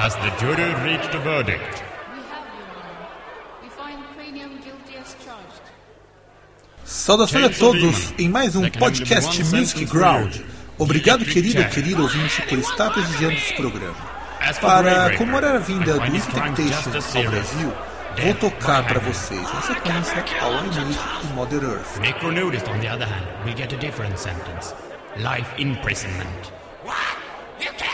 Has the jury reached a verdict? We have, Your Honor. We find Cranium guilty as charged. Saudações a todos em mais um podcast Music Ground. Obrigado, querido e querido ouvinte, por estar prestigiando esse programa. Para comemorar a vinda do Music ao Brasil, vou tocar para vocês a sequência All I Need to Mother Earth. Necronudist, on the other hand, will get a different sentence. Life imprisonment. What? You can't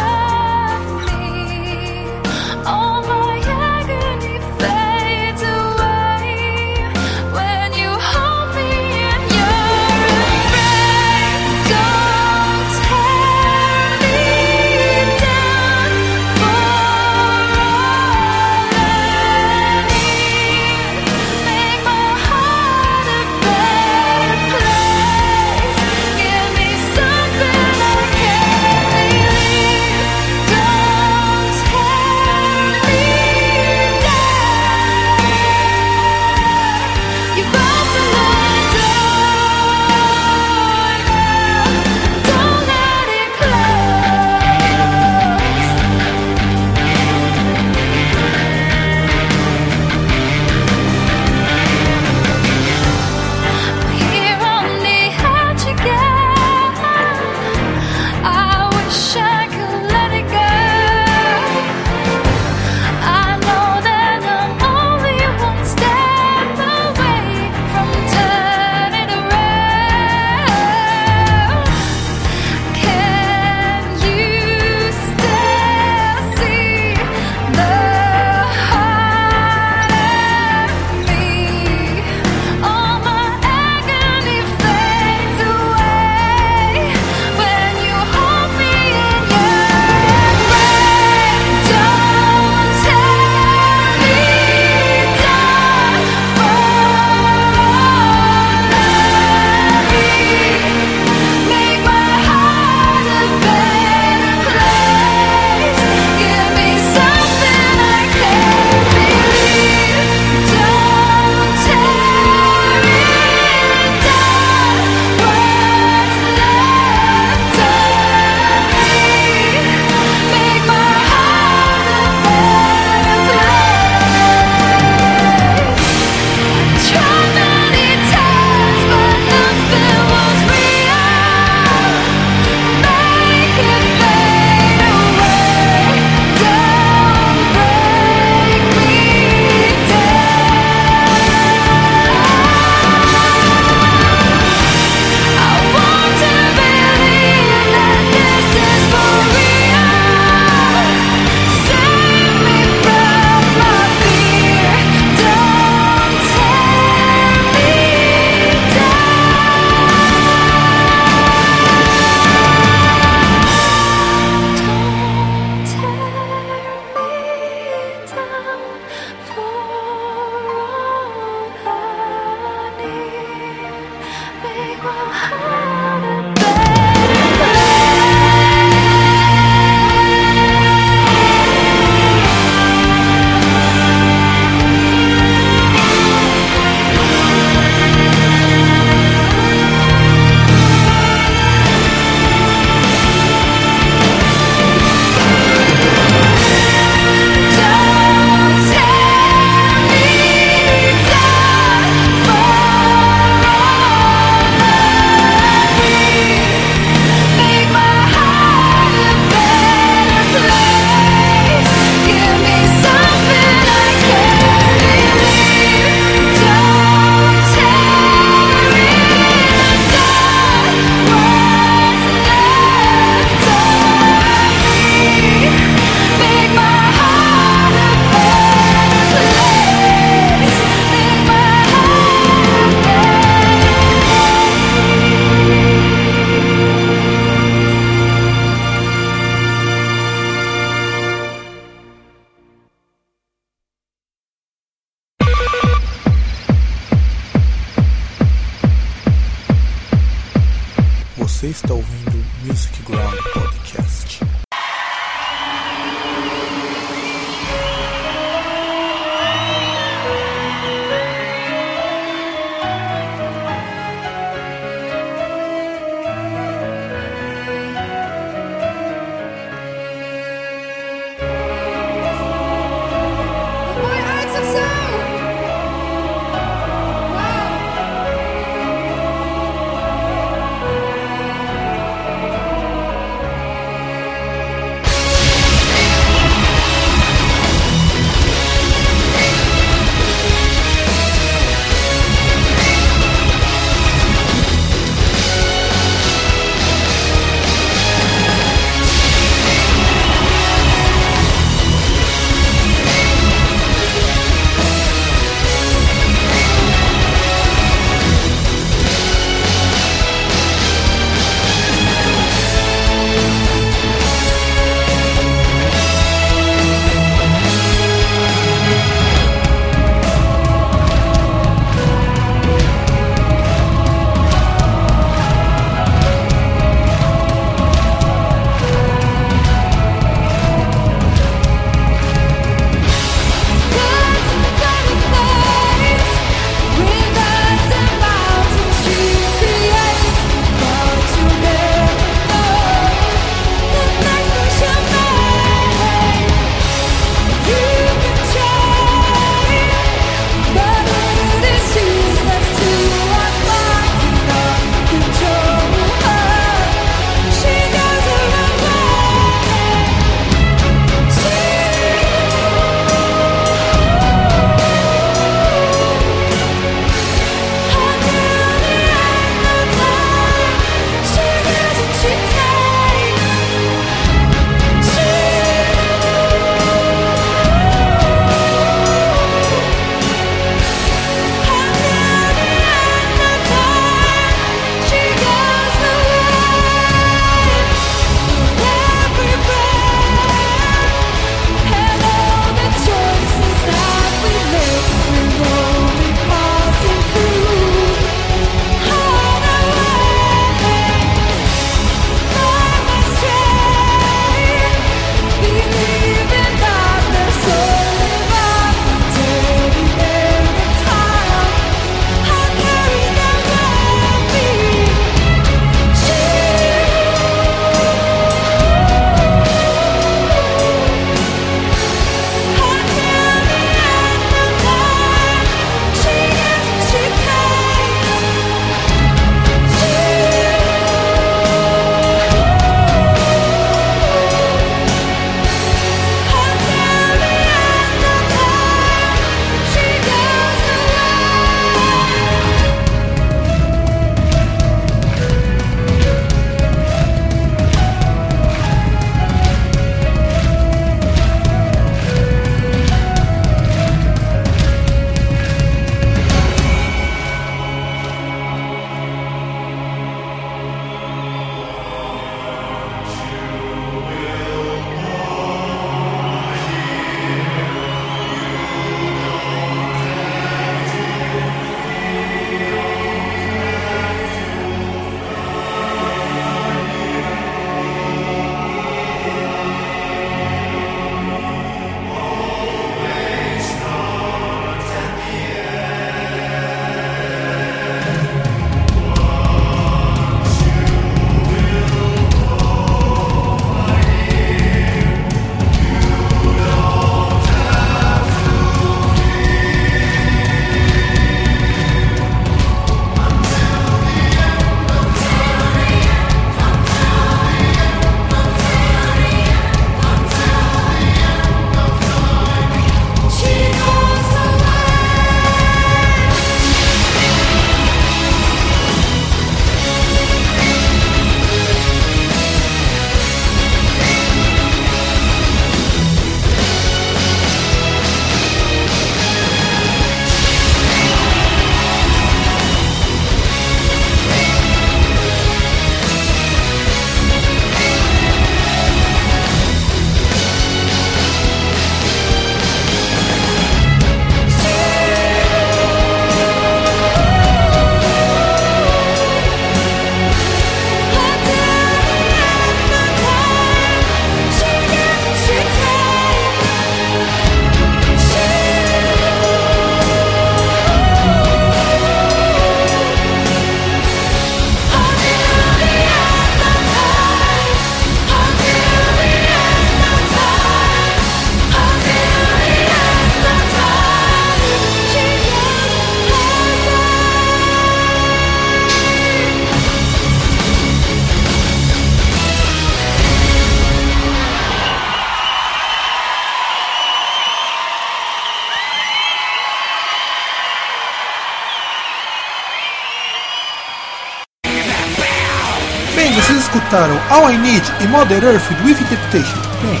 All I Need e Mother Earth With Interpretation. Bem,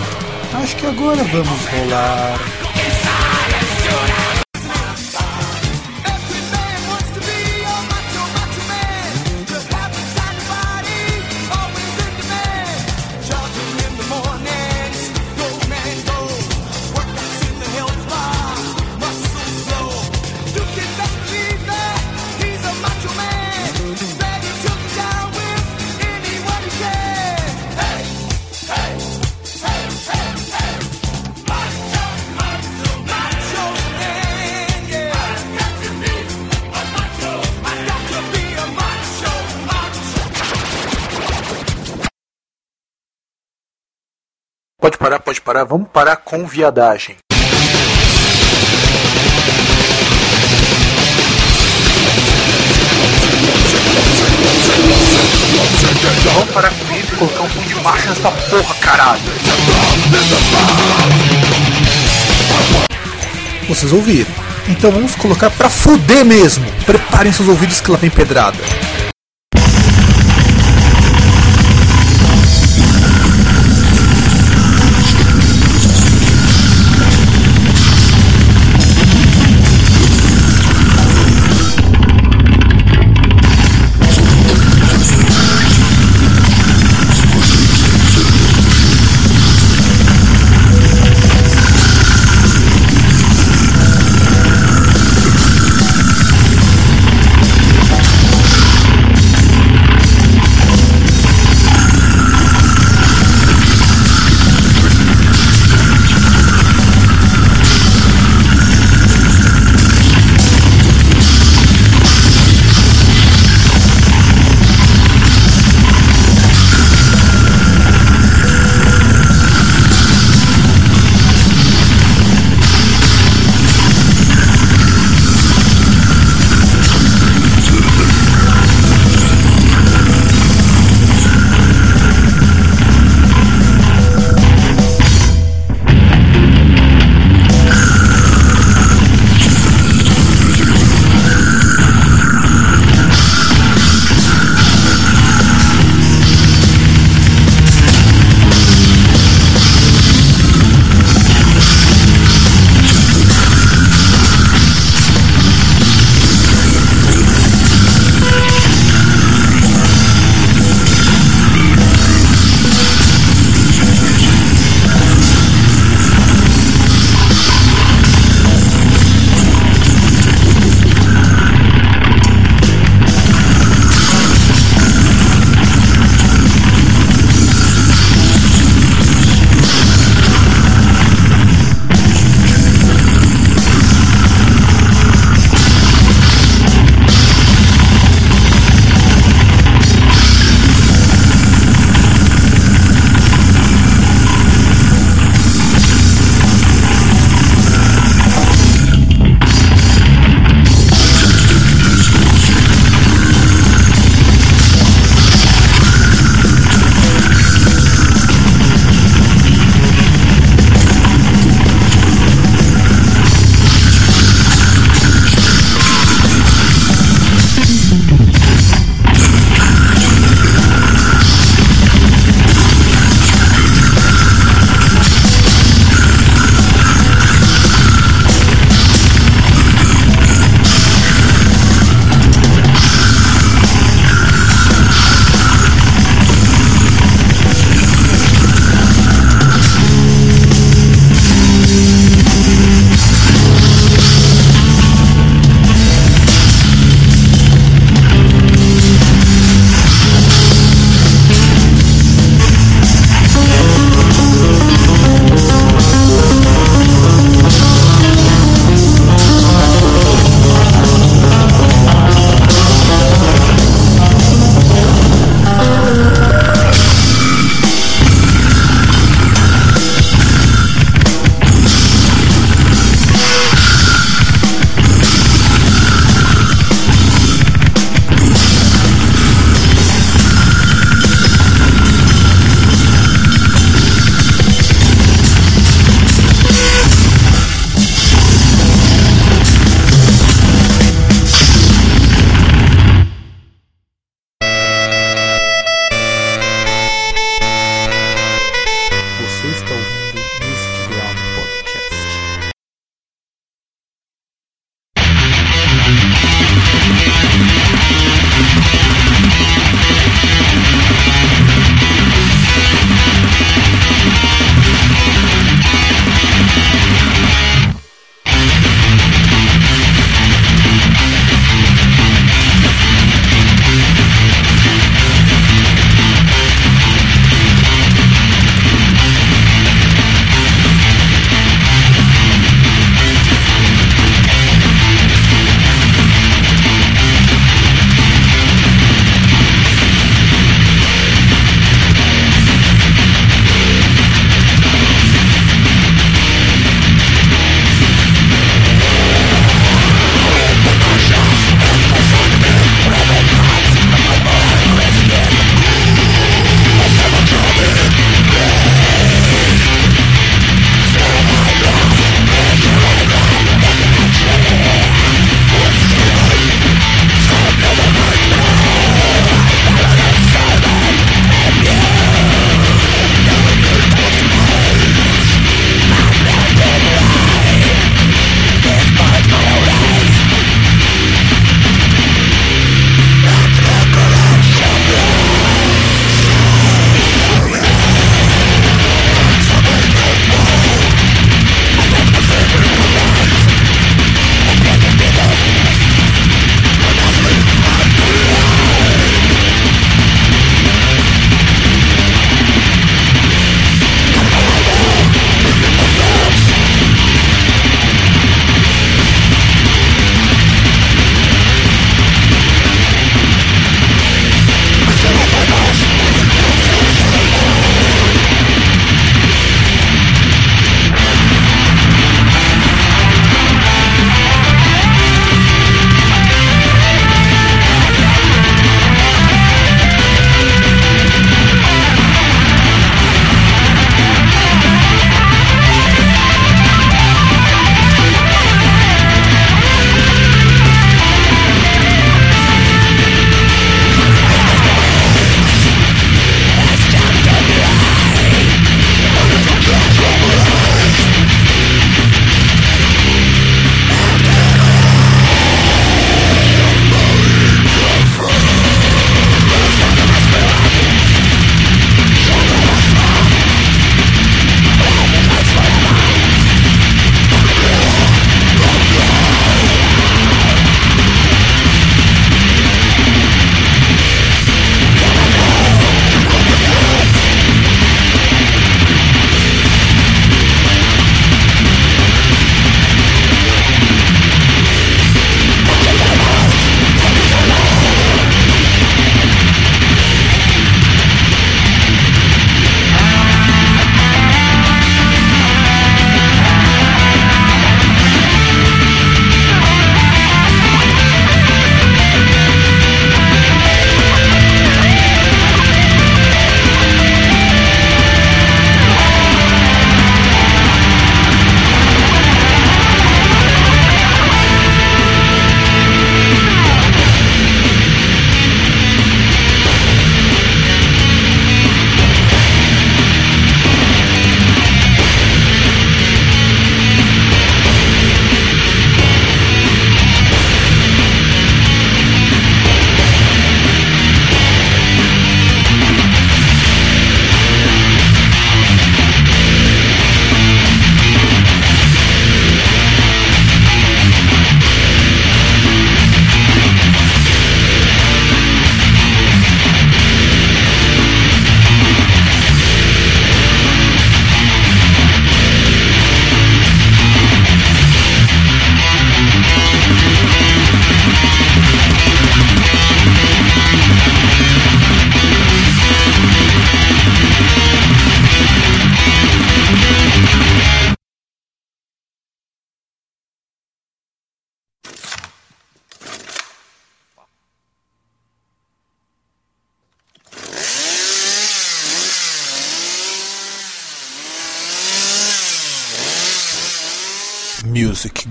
acho que agora vamos rolar. Parar. Vamos parar com viadagem. Vamos parar com isso e colocar um pouco de marcha nessa porra, caralho. Vocês ouviram? Então vamos colocar pra fuder mesmo. Preparem seus ouvidos que lá vem pedrada.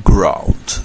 Ground.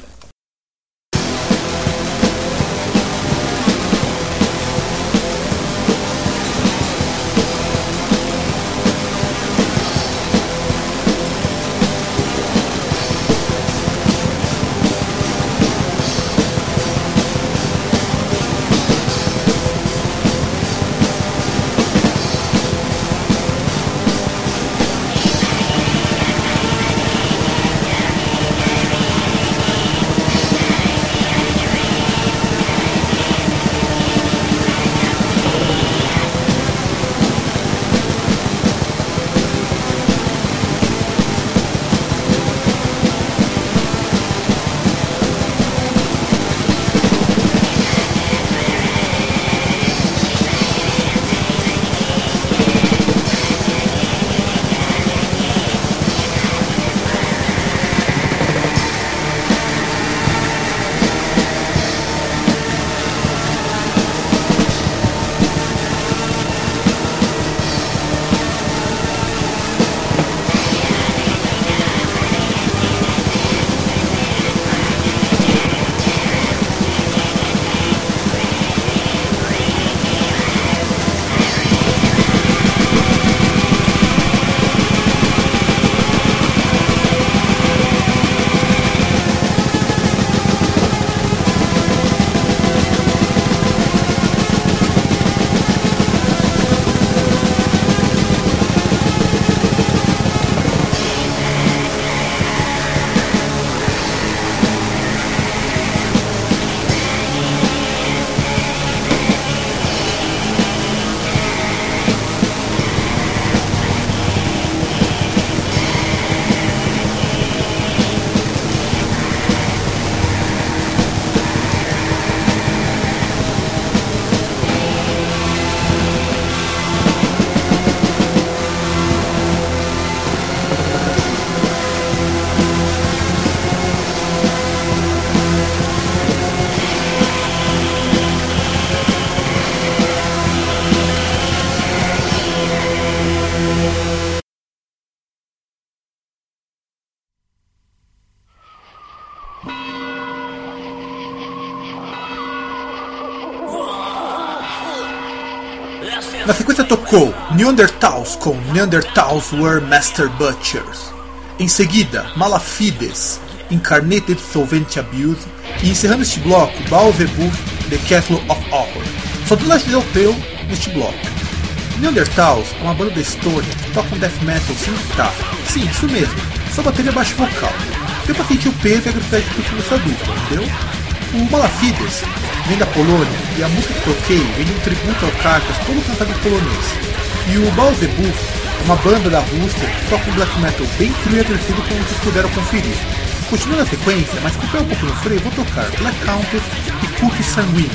Neanderthals com Neanderthals Were Master Butchers. Em seguida, Malafides, Incarnated Solvent Abuse. E encerrando este bloco, Baalzebub, The Castle of Horror. Só do leste europeu neste bloco. Neanderthals é uma banda da Estônia que toca um death metal sem guitarra. Sim, isso mesmo, só bateria baixo vocal. Deu pra sentir o peso e a agressividade que curtiu nessa dupla, entendeu? O Malafides vem da Polônia e a música que toquei vem de um tributo ao Carcas todo cantado em polonês. E o Balzebuf é uma banda da Rússia que toca um black metal bem cru e agressivo como vocês puderam conferir. Continuando a sequência, mas com um pouco no freio, vou tocar Black Countess e Cookie Sanguine.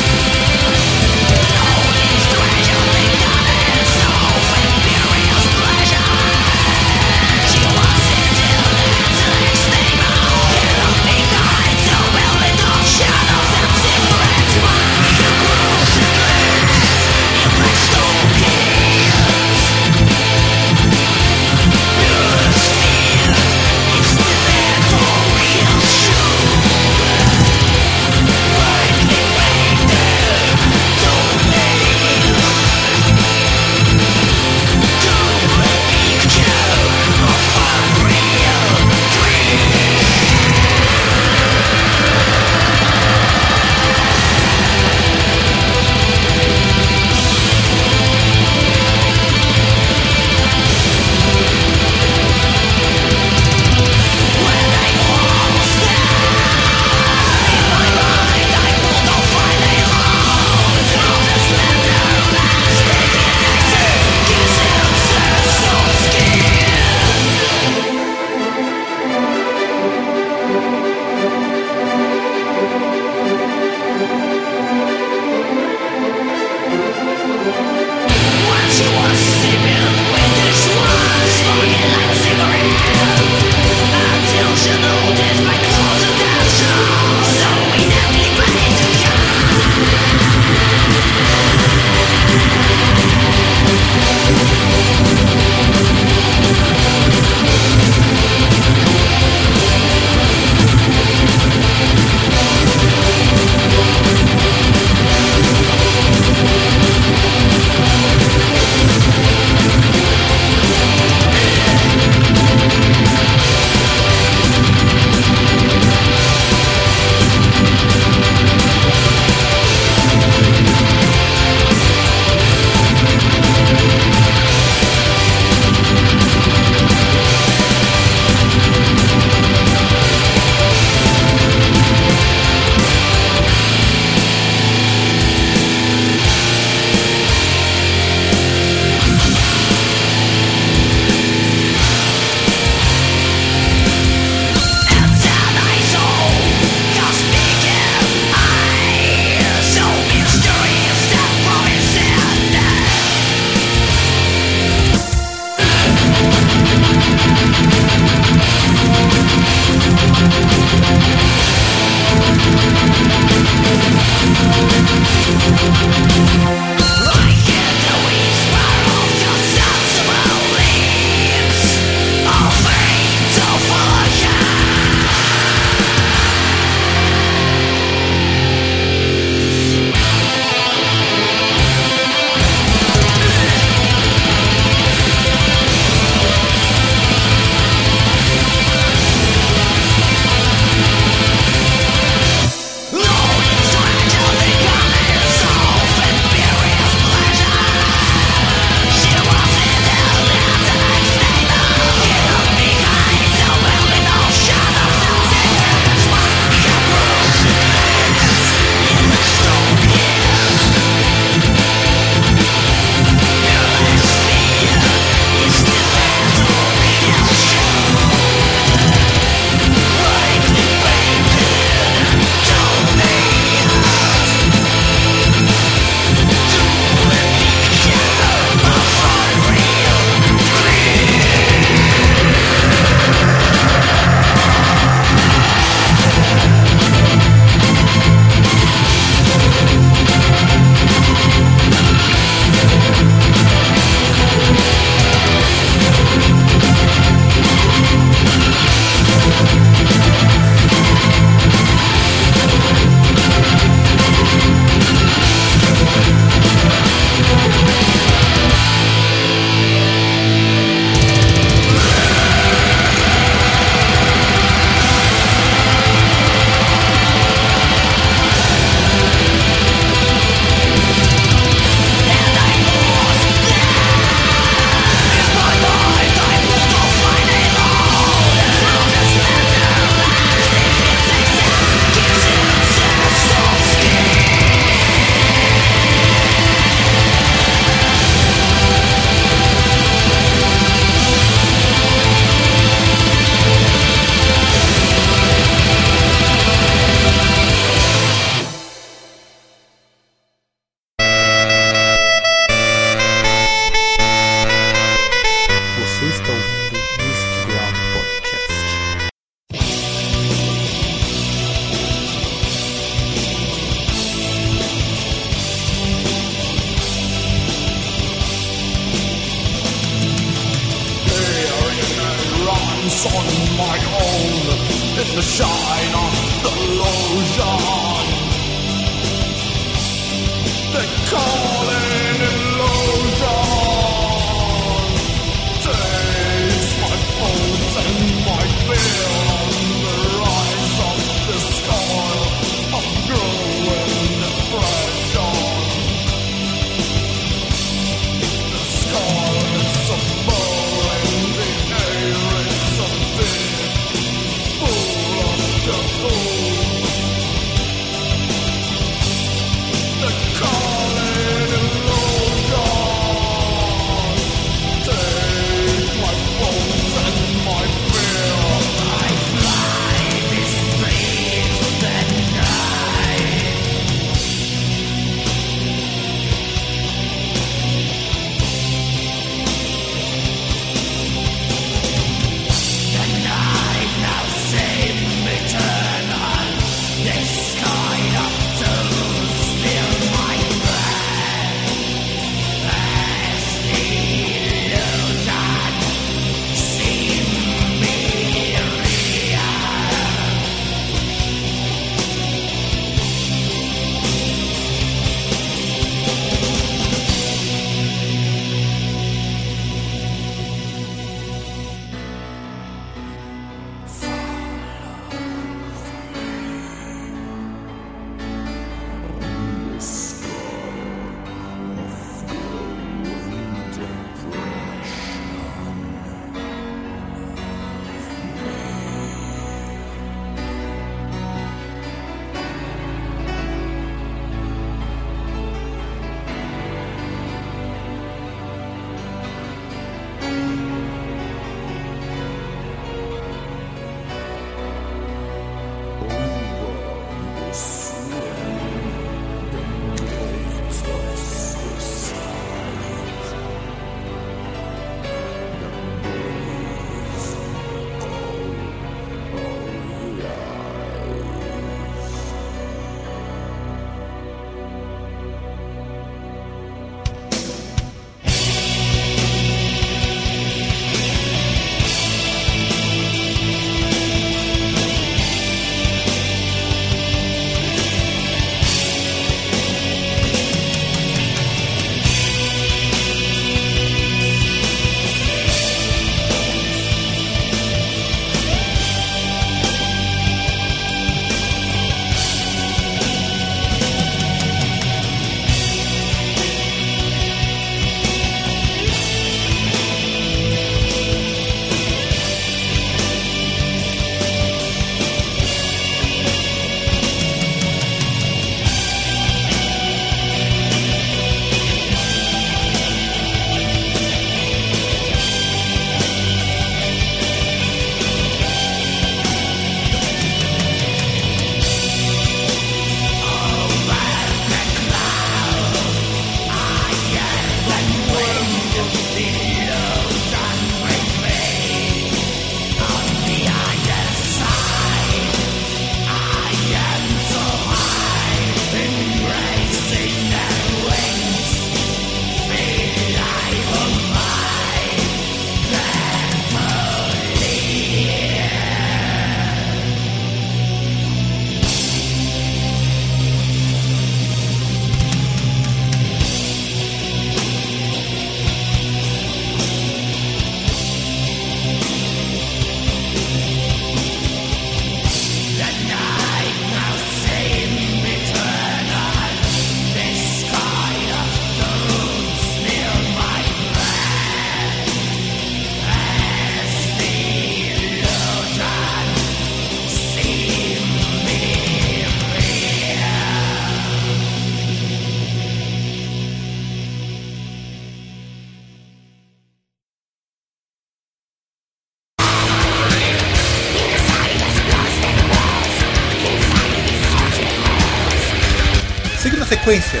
Sequência,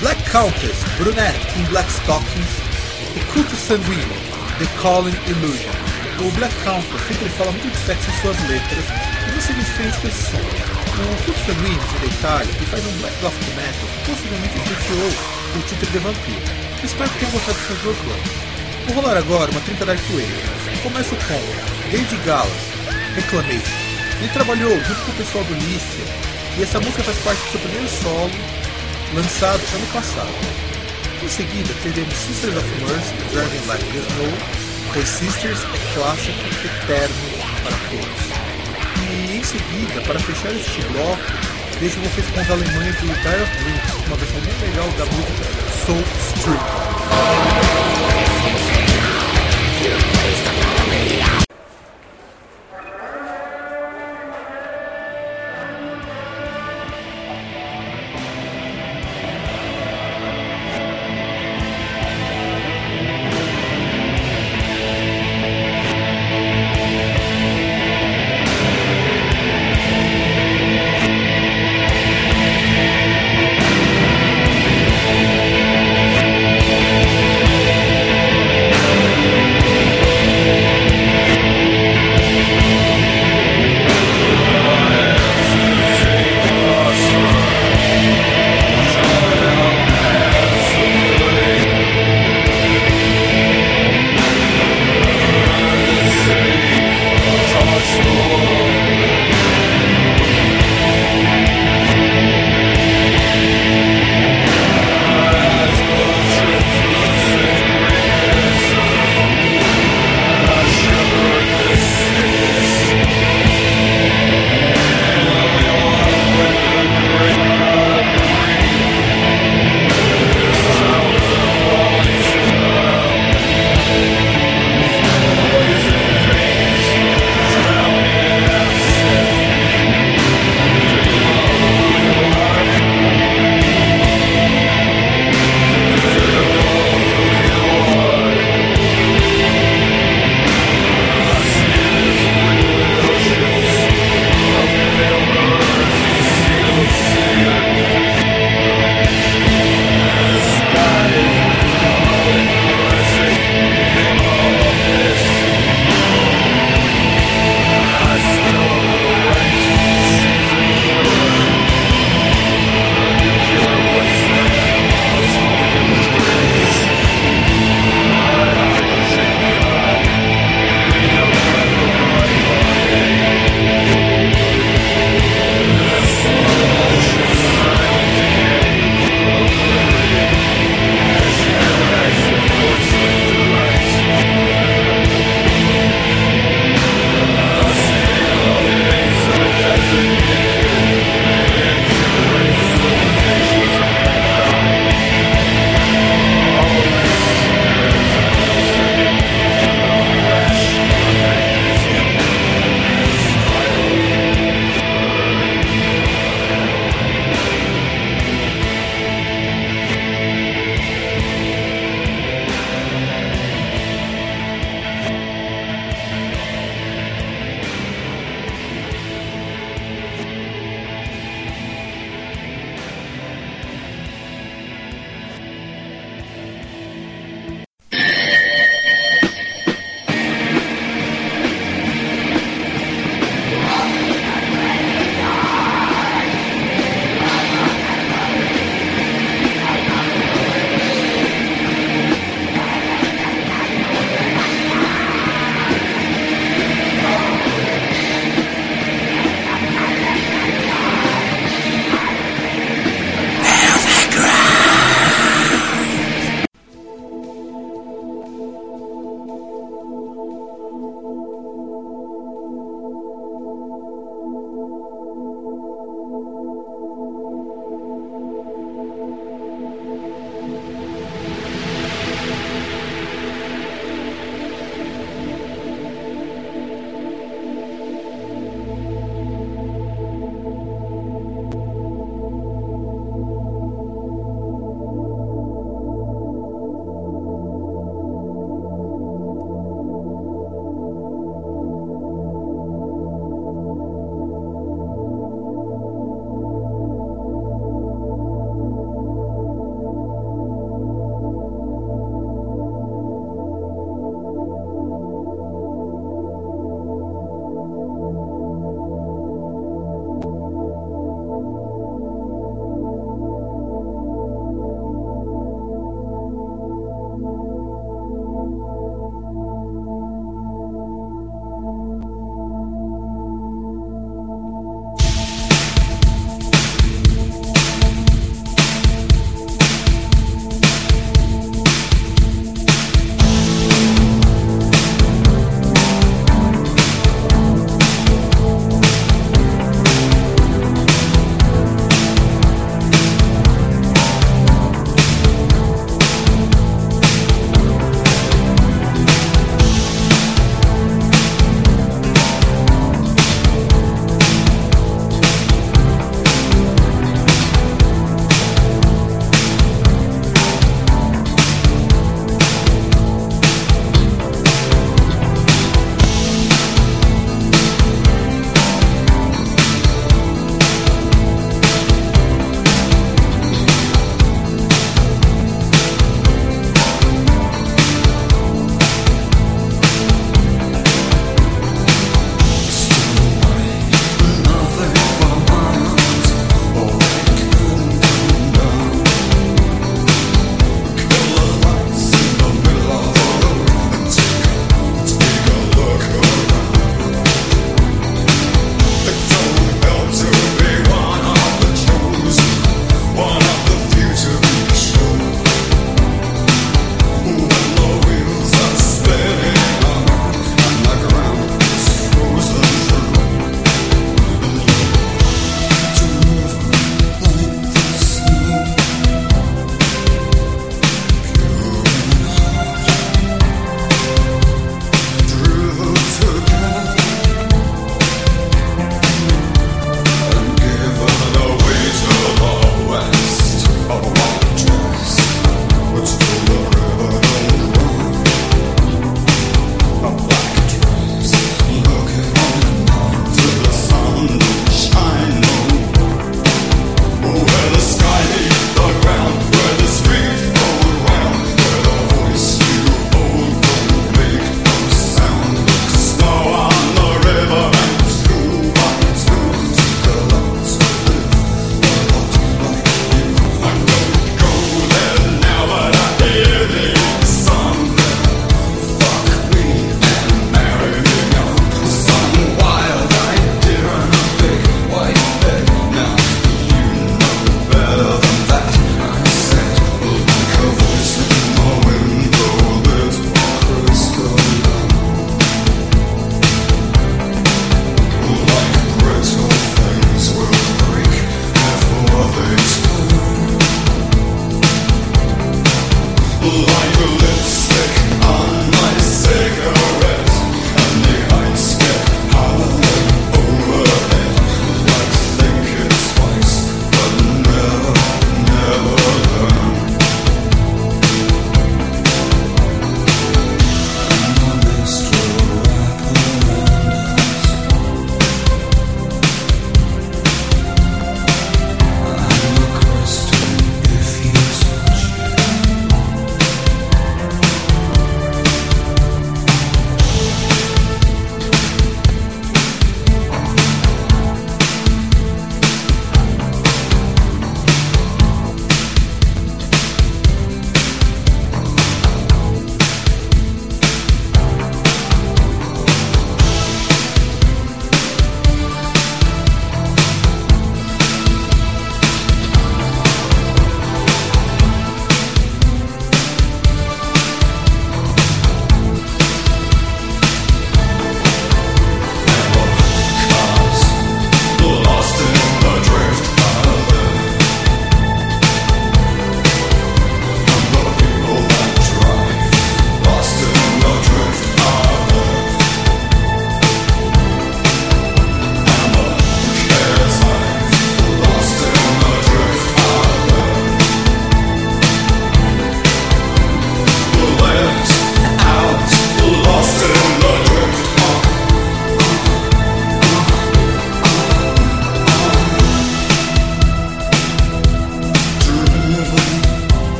Black Countess, Brunette em Black Stockings e Culto Sanguíneo, The Calling Illusion. O Black Countess sempre fala muito de sexo em suas letras e se diferente com esse som. O Culto Sanguíneo de Itália, que faz um black goth metal, possivelmente influenciou o título de Vampiro. Espero que tenham gostado dessas duas bandas. Vou rolar agora uma trinca da Artway. Começo com David Gallas, Reclamation, Ele trabalhou junto com o pessoal do Lícia e essa música faz parte do seu primeiro solo, lançado ano passado. Em seguida, teremos Sisters of Mercy, Driving Like the Snow, pois Sisters é clássico eterno para todos. E em seguida, para fechar este bloco, deixo vocês com os alemães do Dire of Dreams, uma versão bem legal da música Soul Street.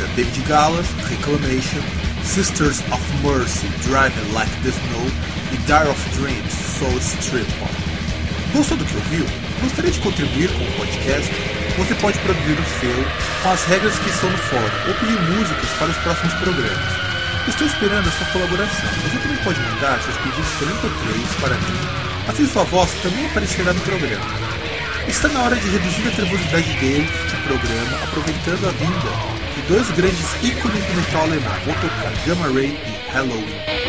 Sequência David Gallas, Reclamation, Sisters of Mercy, Driving Like the Snow e Dire of Dreams, Soul Stripper. Gostou do que ouviu? Gostaria de contribuir com o podcast? Você pode produzir o seu com as regras que estão no fórum ou pedir músicas para os próximos programas. Estou esperando a sua colaboração. Você também pode mandar seus pedidos pelo MP3 para mim, assim sua voz também aparecerá no programa. Está na hora de reduzir a trevosidade dele de programa, aproveitando a vinda de dois grandes ícones do metal alemão. Tocar Gamma Ray e Halloween.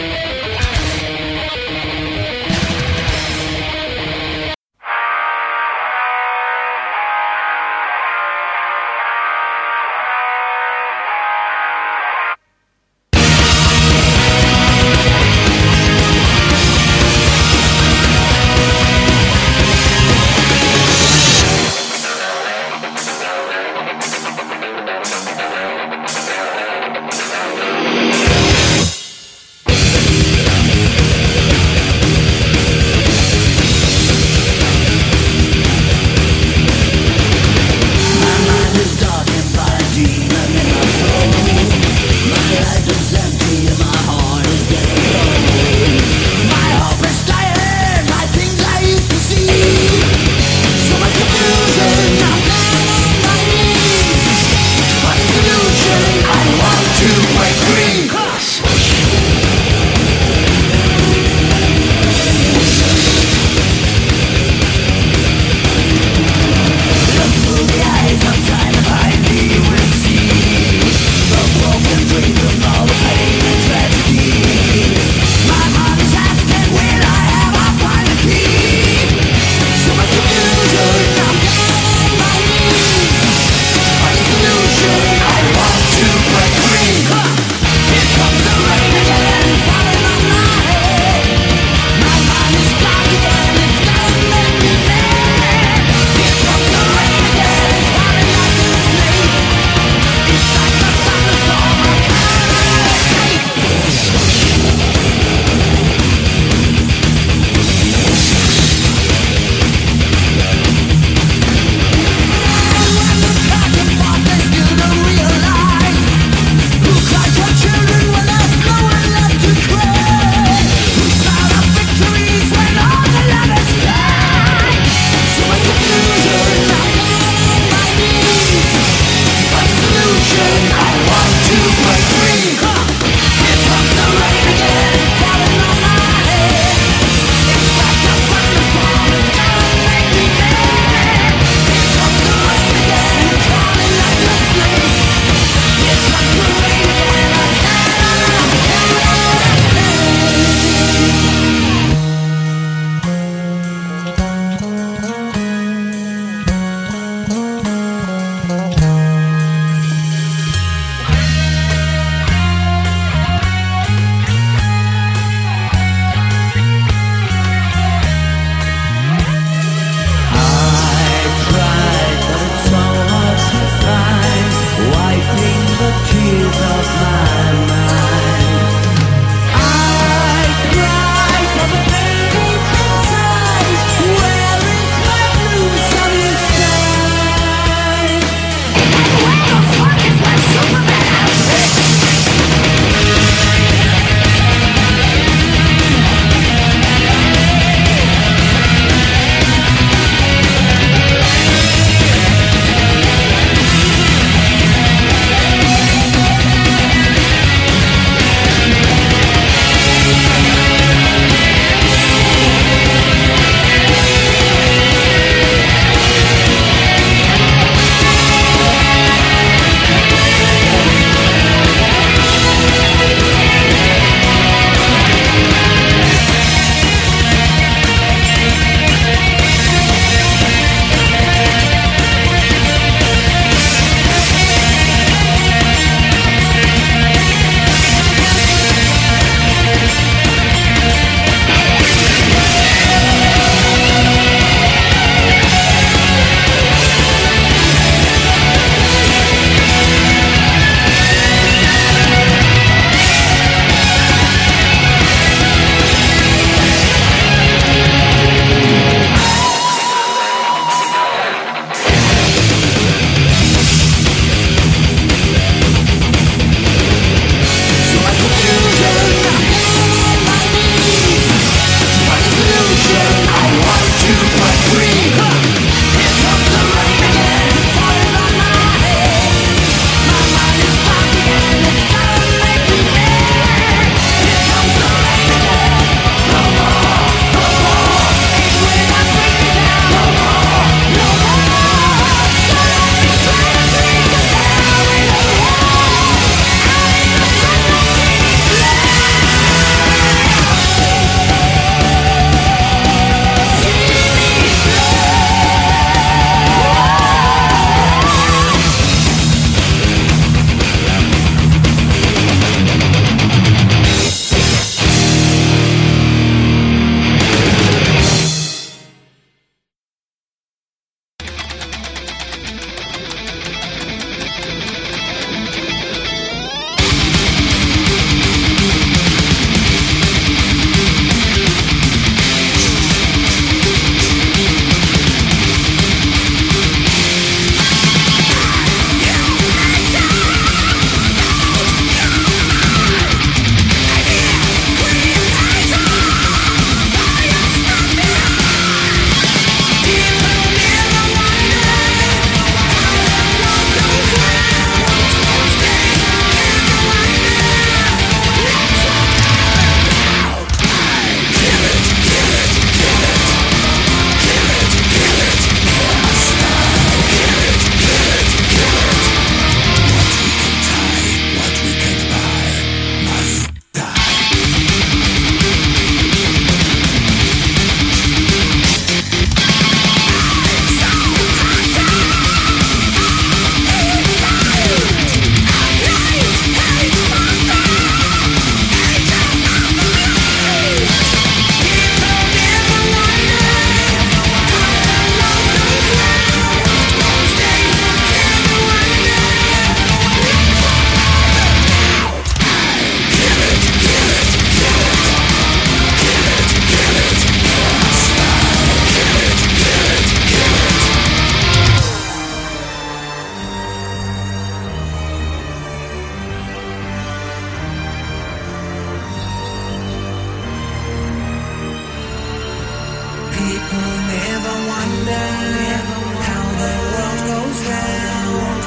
down, how the world goes round.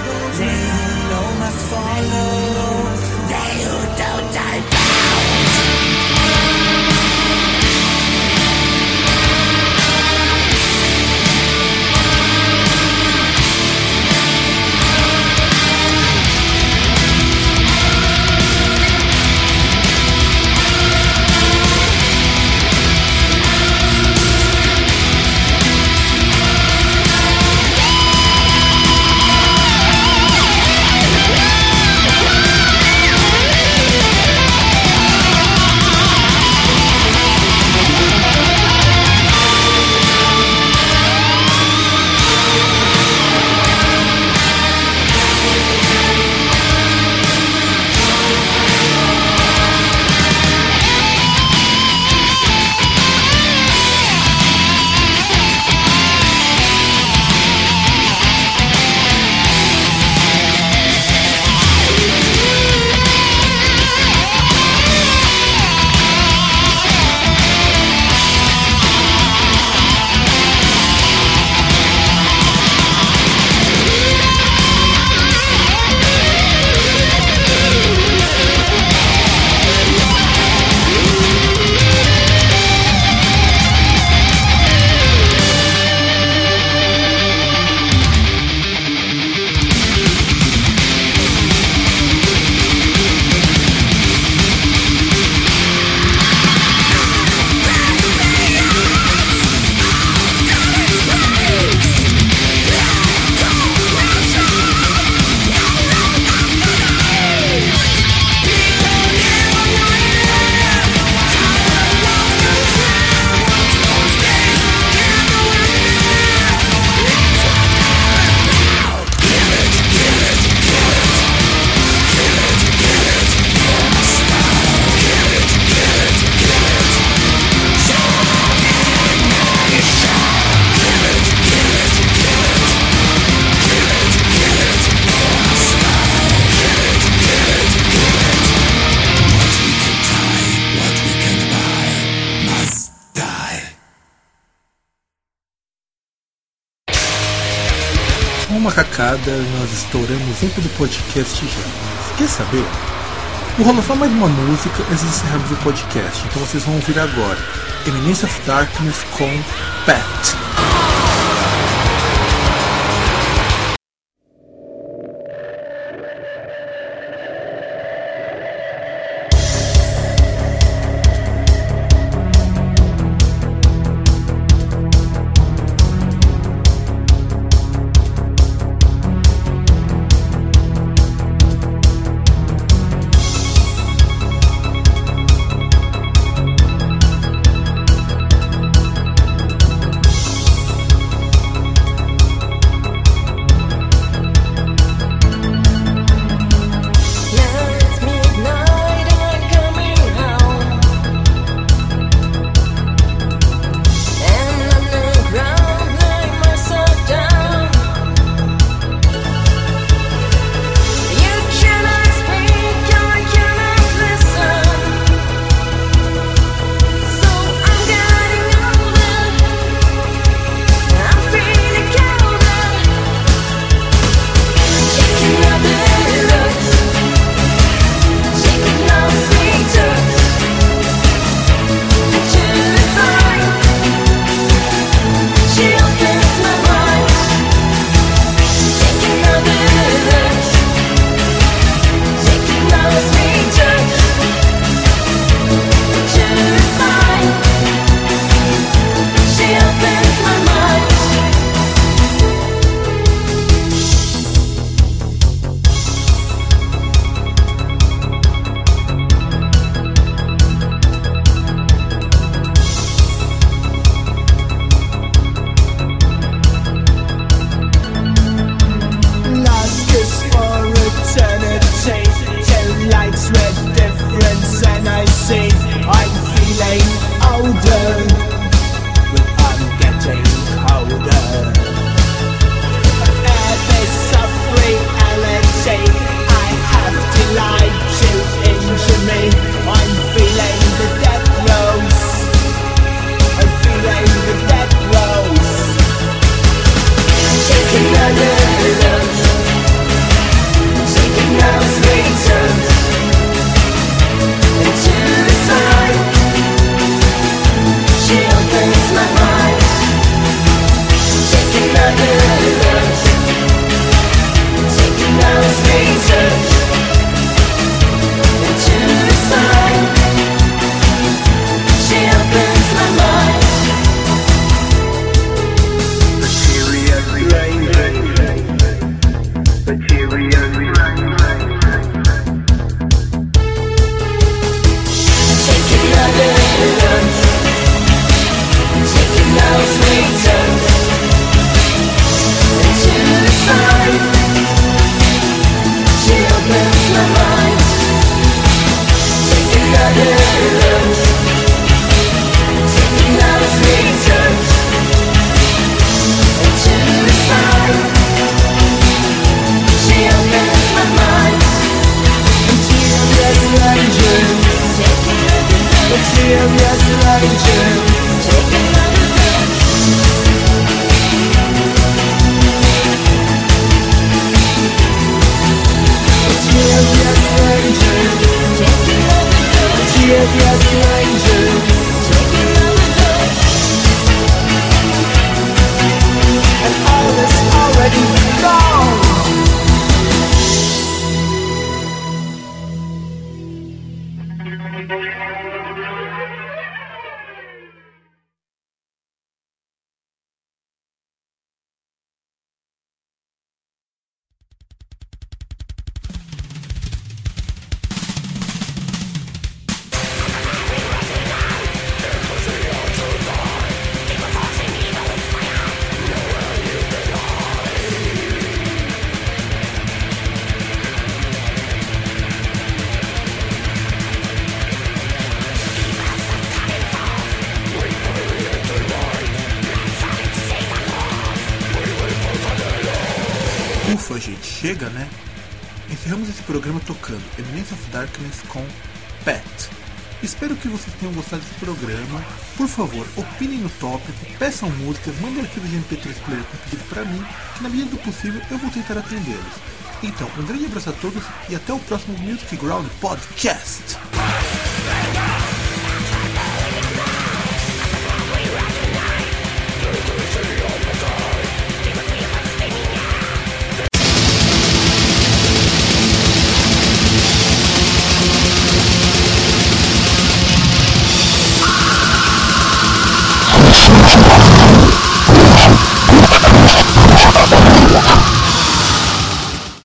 Must follow, they who don't die. Nós estouramos tempo do podcast já. Quer saber? Vou rolar só mais uma música antes de encerrarmos o podcast, então vocês vão ouvir agora Eminence of Darkness com Pet. Darkness com Pet. Espero que vocês tenham gostado desse programa. Por favor, opinem no tópico, peçam músicas, mandem arquivos de MP3 player com pedido pra mim, que na medida do possível eu vou tentar atendê-los. Então, um grande abraço a todos e até o próximo Music Ground Podcast.